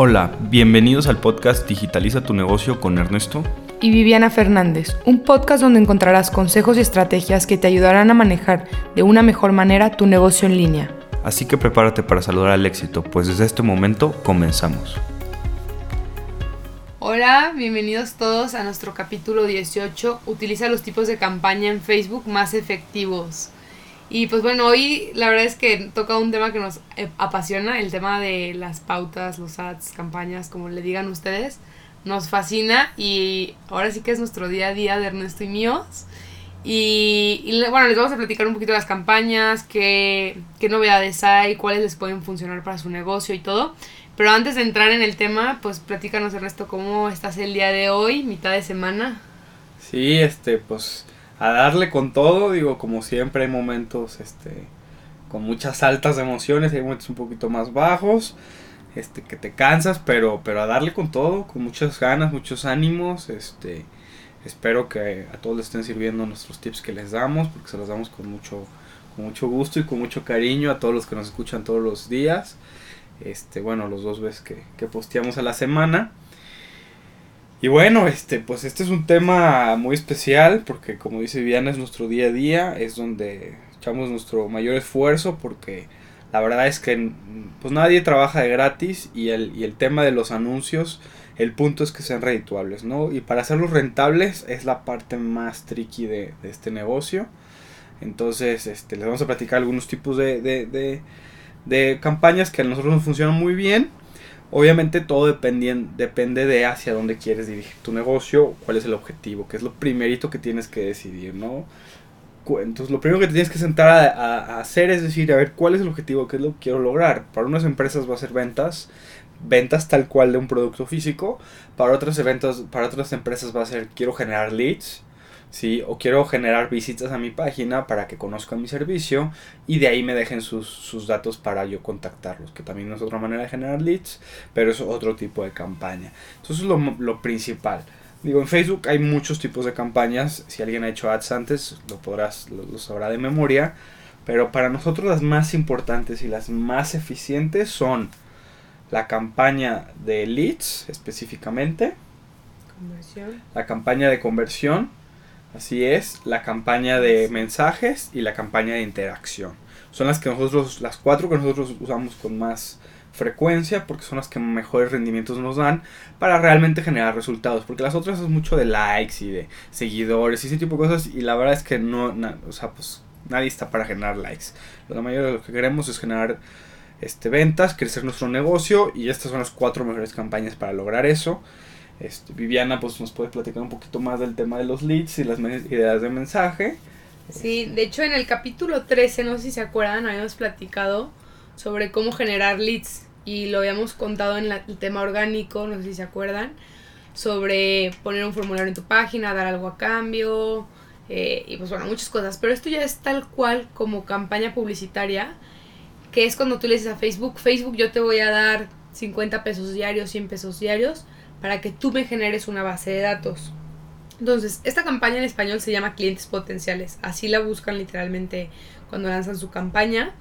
Hola, bienvenidos al podcast Digitaliza tu negocio con Ernesto y Viviana Fernández, un podcast donde encontrarás consejos y estrategias que te ayudarán a manejar de una mejor manera tu negocio en línea. Así que prepárate para saludar al éxito, pues desde este momento comenzamos. Hola, bienvenidos todos a nuestro capítulo 18, utiliza los tipos de campaña en Facebook más efectivos. Y pues bueno, hoy la verdad es que toca un tema que nos eh, apasiona, el tema de las pautas, los ads, campañas, como le digan ustedes. Nos fascina y ahora sí que es nuestro día a día de Ernesto y míos. Y, bueno, les vamos a platicar un poquito de las campañas, qué, qué novedades hay, cuáles les pueden funcionar para su negocio y todo. Pero antes de entrar en el tema, pues platícanos Ernesto, ¿cómo estás el día de hoy, mitad de semana? Sí, este, pues a darle con todo, digo, como siempre hay momentos este con muchas altas emociones, hay momentos un poquito más bajos, este que te cansas, pero pero a darle con todo, con muchas ganas, muchos ánimos, este espero que a todos les estén sirviendo nuestros tips que les damos, porque se los damos con mucho con mucho gusto y con mucho cariño a todos los que nos escuchan todos los días. Este, bueno, los dos veces que, que posteamos a la semana. Y bueno, este, pues este es un tema muy especial porque como dice Viviana es nuestro día a día, es donde echamos nuestro mayor esfuerzo porque la verdad es que pues nadie trabaja de gratis y el, y el tema de los anuncios, el punto es que sean redituables, ¿no? Y para hacerlos rentables es la parte más tricky de, este negocio. Entonces, este, les vamos a platicar algunos tipos de, de, de, de campañas que a nosotros nos funcionan muy bien Obviamente todo depende de hacia dónde quieres dirigir tu negocio, cuál es el objetivo, que es lo primerito que tienes que decidir, ¿no? Entonces lo primero que te tienes que sentar a, hacer es decir, a ver, ¿cuál es el objetivo? ¿Qué es lo que quiero lograr? Para unas empresas va a ser ventas, ventas tal cual de un producto físico, para otras, eventos, para otras empresas va a ser, quiero generar leads, ¿sí? O quiero generar visitas a mi página para que conozcan mi servicio y de ahí me dejen sus, datos para yo contactarlos, que también es otra manera de generar leads, pero es otro tipo de campaña. Entonces lo, lo principal. Digo, en Facebook hay muchos tipos de campañas, si alguien ha hecho ads antes lo podrás, lo, sabrá de memoria, pero para nosotros las más importantes y las más eficientes son la campaña de leads específicamente, la campaña de conversión, Así es, la campaña de mensajes y la campaña de interacción. Son las que nosotros, las cuatro que nosotros usamos con más frecuencia porque son las que mejores rendimientos nos dan para realmente generar resultados. Porque las otras es mucho de likes y de seguidores y ese tipo de cosas y la verdad es que no, o sea, pues nadie está para generar likes. La mayoría de lo que queremos es generar este, ventas, crecer nuestro negocio y estas son las cuatro mejores campañas para lograr eso. Este, Viviana pues nos puede platicar un poquito más del tema de los leads y las ideas de mensaje. Sí, de hecho en el capítulo 13, no sé si se acuerdan, habíamos platicado sobre cómo generar leads y lo habíamos contado en el tema orgánico, no sé si se acuerdan, sobre poner un formulario en tu página, dar algo a cambio eh, y pues bueno, muchas cosas. Pero esto ya es tal cual como campaña publicitaria, que es cuando tú le dices a Facebook, Facebook yo te voy a dar 50 pesos diarios, 100 pesos diarios para que tú me generes una base de datos. Entonces, esta campaña en español se llama clientes potenciales. Así la buscan literalmente cuando lanzan su campaña.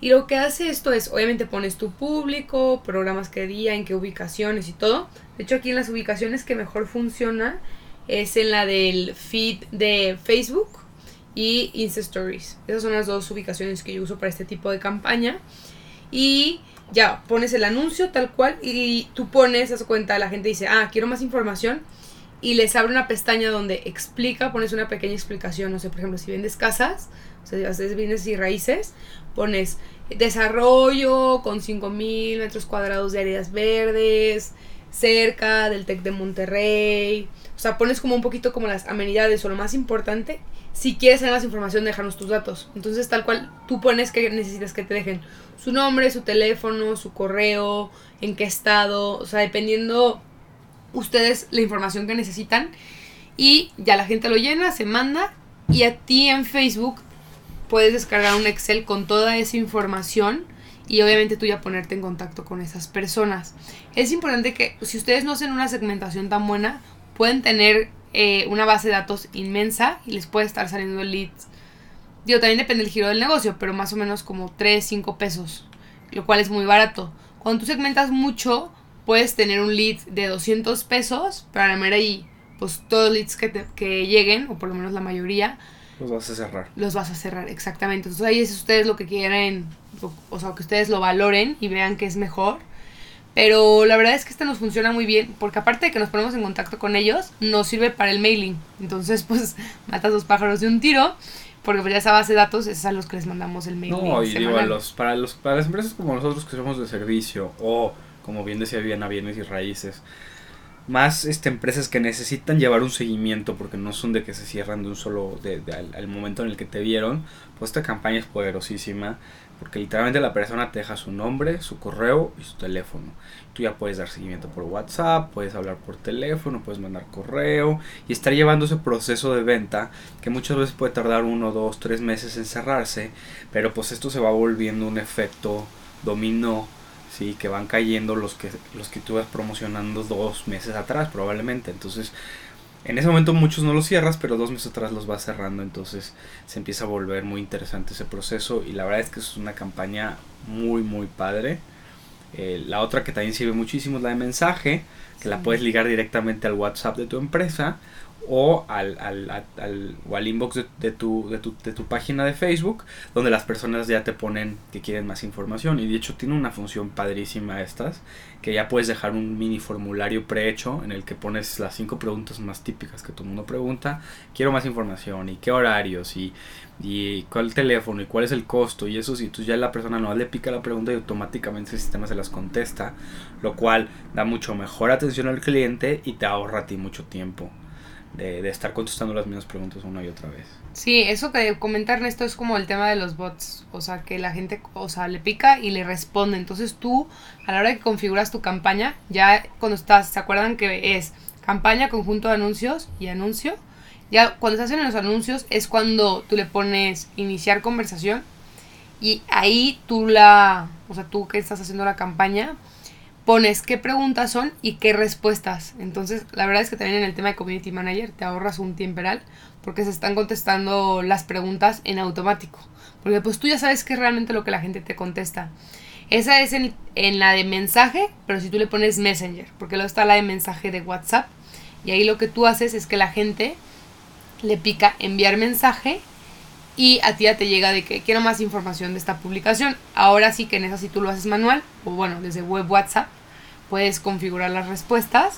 Y lo que hace esto es, obviamente pones tu público, programas qué día, en qué ubicaciones y todo. De hecho, aquí en las ubicaciones que mejor funciona es en la del feed de Facebook y Insta Stories. Esas son las dos ubicaciones que yo uso para este tipo de campaña. Y ya pones el anuncio tal cual y tú pones, a su cuenta, la gente dice, ah, quiero más información y les abre una pestaña donde explica, pones una pequeña explicación, no sé, por ejemplo, si vendes casas, o sea, si bienes y raíces, pones desarrollo con 5000 metros cuadrados de áreas verdes, cerca del TEC de Monterrey, o sea, pones como un poquito como las amenidades o lo más importante. Si quieres tener más información, déjanos tus datos. Entonces, tal cual, tú pones que necesitas que te dejen su nombre, su teléfono, su correo, en qué estado, o sea, dependiendo ustedes la información que necesitan. Y ya la gente lo llena, se manda y a ti en Facebook puedes descargar un Excel con toda esa información y obviamente tú ya ponerte en contacto con esas personas. Es importante que si ustedes no hacen una segmentación tan buena, pueden tener eh, una base de datos inmensa y les puede estar saliendo leads Digo, también depende del giro del negocio, pero más o menos como 3, 5 pesos, lo cual es muy barato. Cuando tú segmentas mucho, puedes tener un lead de 200 pesos, pero a la mera y pues todos los leads que, te- que lleguen, o por lo menos la mayoría, Los vas a cerrar. los vas a cerrar, exactamente. Entonces ahí es ustedes lo que quieren, o- o sea, que ustedes lo valoren y vean que es mejor. Pero la verdad es que este nos funciona muy bien, porque aparte de que nos ponemos en contacto con ellos, nos sirve para el mailing. Entonces, pues, matas dos pájaros de un tiro, porque pues ya esa base de datos es a los que les mandamos el mailing. No, y digo, a semanal. los, para, los, para las empresas como nosotros que somos de servicio, o como bien decía Viviana, bienes y raíces, más este, empresas que necesitan llevar un seguimiento porque no son de que se cierran de un solo, de, de al, al momento en el que te vieron, pues esta campaña es poderosísima porque literalmente la persona te deja su nombre, su correo y su teléfono. Tú ya puedes dar seguimiento por WhatsApp, puedes hablar por teléfono, puedes mandar correo y estar llevando ese proceso de venta que muchas veces puede tardar uno, dos, tres meses en cerrarse, pero pues esto se va volviendo un efecto dominó, sí, que van cayendo los que los que tú vas promocionando dos meses atrás probablemente, entonces en ese momento muchos no los cierras, pero dos meses atrás los vas cerrando, entonces se empieza a volver muy interesante ese proceso y la verdad es que es una campaña muy muy padre. Eh, la otra que también sirve muchísimo es la de mensaje, que la puedes ligar directamente al WhatsApp de tu empresa o al, al, al- o al inbox de, de tu, de, tu, de tu página de Facebook, donde las personas ya te ponen que quieren más información. Y de hecho tiene una función padrísima estas, que ya puedes dejar un mini formulario prehecho en el que pones las cinco preguntas más típicas que todo mundo pregunta. Quiero más información y qué horarios y, y cuál teléfono y cuál es el costo y eso. Y tú ya la persona no le pica la pregunta y automáticamente el sistema se las contesta, lo cual da mucho mejor atención al cliente y te ahorra a ti mucho tiempo de, estar contestando las mismas preguntas una y otra vez. Sí, eso que comentar esto es como el tema de los bots, o sea, que la gente, o sea, le pica y le responde. Entonces tú, a la hora que configuras tu campaña, ya cuando estás, ¿se acuerdan que es campaña, conjunto de anuncios y anuncio? Ya cuando estás en los anuncios es cuando tú le pones iniciar conversación y ahí tú la, o sea, tú que estás haciendo la campaña, pones qué preguntas son y qué respuestas. Entonces, la verdad es que también en el tema de Community Manager te ahorras un tiemperal porque se están contestando las preguntas en automático. Porque pues tú ya sabes qué es realmente lo que la gente te contesta. Esa es en, en la de mensaje, pero si tú le pones Messenger, porque luego está la de mensaje de WhatsApp. Y ahí lo que tú haces es que la gente le pica enviar mensaje y a ti ya te llega de que quiero más información de esta publicación. Ahora sí que en esa si tú lo haces manual, o bueno, desde web WhatsApp, puedes configurar las respuestas.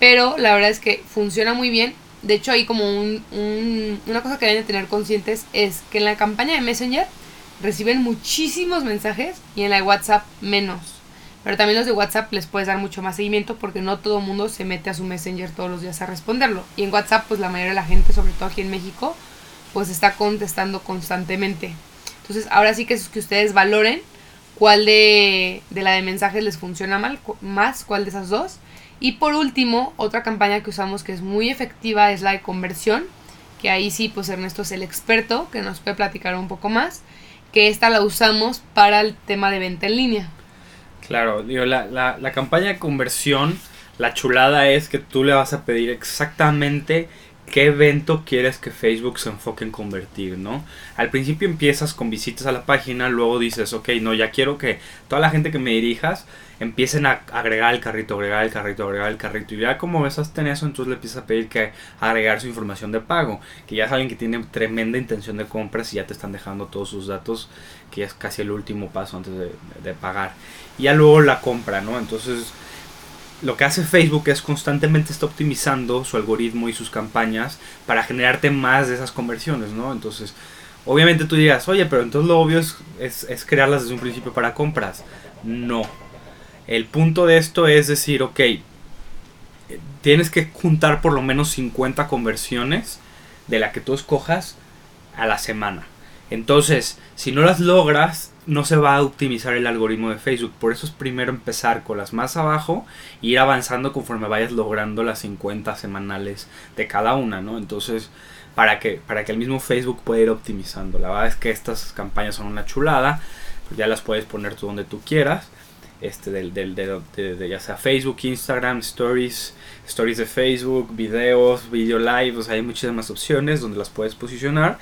Pero la verdad es que funciona muy bien. De hecho, hay como un, un- una cosa que deben de tener conscientes es que en la campaña de Messenger reciben muchísimos mensajes y en la de WhatsApp menos. Pero también los de WhatsApp les puedes dar mucho más seguimiento porque no todo mundo se mete a su Messenger todos los días a responderlo. Y en WhatsApp, pues la mayoría de la gente, sobre todo aquí en México, pues está contestando constantemente. Entonces, ahora sí que es que ustedes valoren cuál de, de la de mensajes les funciona mal, más, cuál de esas dos. Y por último, otra campaña que usamos que es muy efectiva es la de conversión, que ahí sí, pues Ernesto es el experto, que nos puede platicar un poco más, que esta la usamos para el tema de venta en línea. Claro, la, la campaña de conversión, la chulada es que tú le vas a pedir exactamente qué evento quieres que Facebook se enfoque en convertir, ¿no? Al principio empiezas con visitas a la página, luego dices, ok, no, ya quiero que toda la gente que me dirijas empiecen a agregar el carrito, agregar el carrito, agregar el carrito. Y ya como ves en eso, entonces le empiezas a pedir que agregar su información de pago. Que ya saben que tienen tremenda intención de compras y ya te están dejando todos sus datos, que es casi el último paso antes de, de pagar. Y ya luego la compra, ¿no? Entonces lo que hace Facebook es constantemente está optimizando su algoritmo y sus campañas para generarte más de esas conversiones, ¿no? Entonces, obviamente tú dirás, oye, pero entonces lo obvio es, es, es crearlas desde un principio para compras. No. El punto de esto es decir, ok, eh, tienes que juntar por lo menos 50 conversiones de la que tú escojas a la semana. Entonces, si no las logras, no se va a optimizar el algoritmo de Facebook. Por eso es primero empezar con las más abajo e ir avanzando conforme vayas logrando las 50 semanales de cada una, ¿no? Entonces, para que, para que el mismo Facebook pueda ir optimizando. La verdad es que estas campañas son una chulada. Pues ya las puedes poner tú donde tú quieras. Este, del, del, de, de- ya sea Facebook, Instagram, Stories, Stories de Facebook, videos, video live, o sea, hay muchísimas opciones donde las puedes posicionar.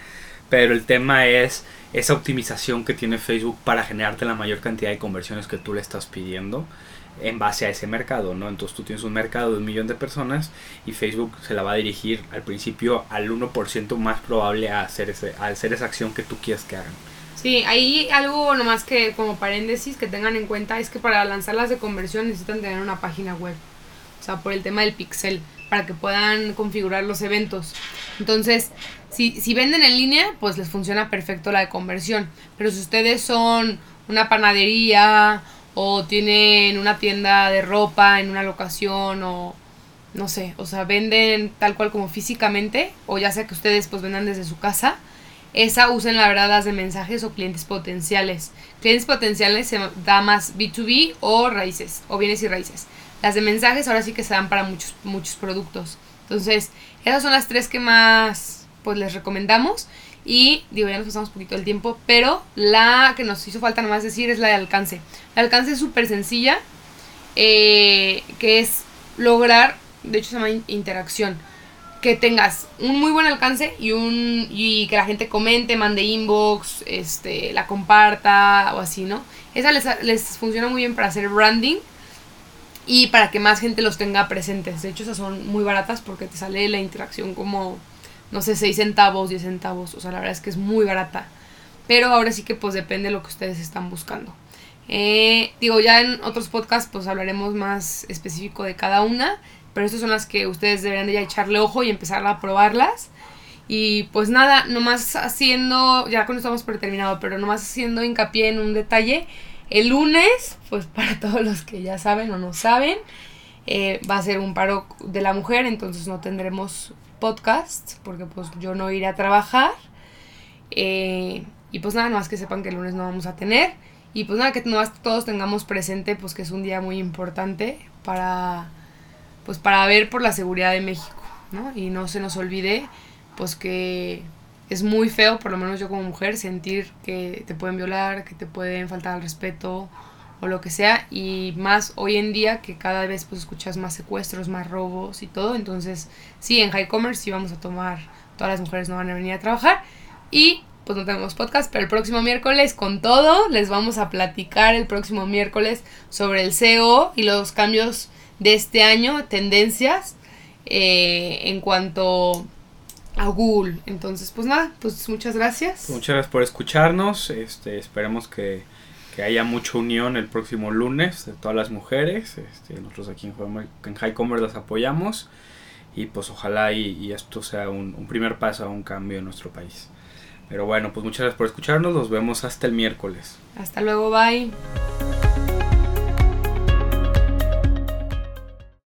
Pero el tema es esa optimización que tiene Facebook para generarte la mayor cantidad de conversiones que tú le estás pidiendo en base a ese mercado, ¿no? Entonces tú tienes un mercado de un millón de personas y Facebook se la va a dirigir al principio al 1% más probable a hacer, ese, a hacer esa acción que tú quieres que hagan. Sí, ahí algo nomás que como paréntesis que tengan en cuenta es que para lanzarlas de conversión necesitan tener una página web. O sea, por el tema del pixel, para que puedan configurar los eventos. Entonces, si, si venden en línea, pues les funciona perfecto la de conversión. Pero si ustedes son una panadería o tienen una tienda de ropa en una locación o no sé, o sea, venden tal cual como físicamente o ya sea que ustedes pues vendan desde su casa, esa usen la verdad las de mensajes o clientes potenciales. Clientes potenciales se da más B2B o raíces o bienes y raíces. Las de mensajes ahora sí que se dan para muchos muchos productos. Entonces, esas son las tres que más pues les recomendamos y digo, ya nos pasamos un poquito el tiempo, pero la que nos hizo falta nomás decir es la de alcance. El alcance es súper sencilla, eh, que es lograr, de hecho se llama interacción, que tengas un muy buen alcance y un y que la gente comente, mande inbox, este, la comparta o así, ¿no? Esa les, les funciona muy bien para hacer branding y para que más gente los tenga presentes. De hecho, esas son muy baratas porque te sale la interacción como no sé, 6 centavos, 10 centavos. O sea, la verdad es que es muy barata. Pero ahora sí que pues depende de lo que ustedes están buscando. Eh, digo, ya en otros podcasts pues hablaremos más específico de cada una. Pero estas son las que ustedes deberían de ya echarle ojo y empezar a probarlas. Y pues nada, nomás haciendo, ya con esto por terminado, pero nomás haciendo hincapié en un detalle. El lunes, pues para todos los que ya saben o no saben, eh, va a ser un paro de la mujer, entonces no tendremos podcast, porque pues yo no iré a trabajar. Eh, y pues nada, más que sepan que el lunes no vamos a tener. Y pues nada, que todos tengamos presente pues que es un día muy importante para pues para ver por la seguridad de México, ¿no? Y no se nos olvide pues que es muy feo, por lo menos yo como mujer, sentir que te pueden violar, que te pueden faltar al respeto o lo que sea. Y más hoy en día que cada vez pues escuchas más secuestros, más robos y todo, entonces sí, en High Commerce sí vamos a tomar, todas las mujeres no van a venir a trabajar. Y pues no tenemos podcast, pero el próximo miércoles con todo les vamos a platicar el próximo miércoles sobre el SEO y los cambios de este año, tendencias eh, en cuanto a Google. Entonces, pues nada, pues muchas gracias. Muchas gracias por escucharnos. Este, esperemos que que haya mucha unión el próximo lunes de todas las mujeres. Este, nosotros aquí en, en High Commerce las apoyamos y pues ojalá y, esto sea un, un, primer paso a un cambio en nuestro país. Pero bueno, pues muchas gracias por escucharnos, nos vemos hasta el miércoles. Hasta luego, bye.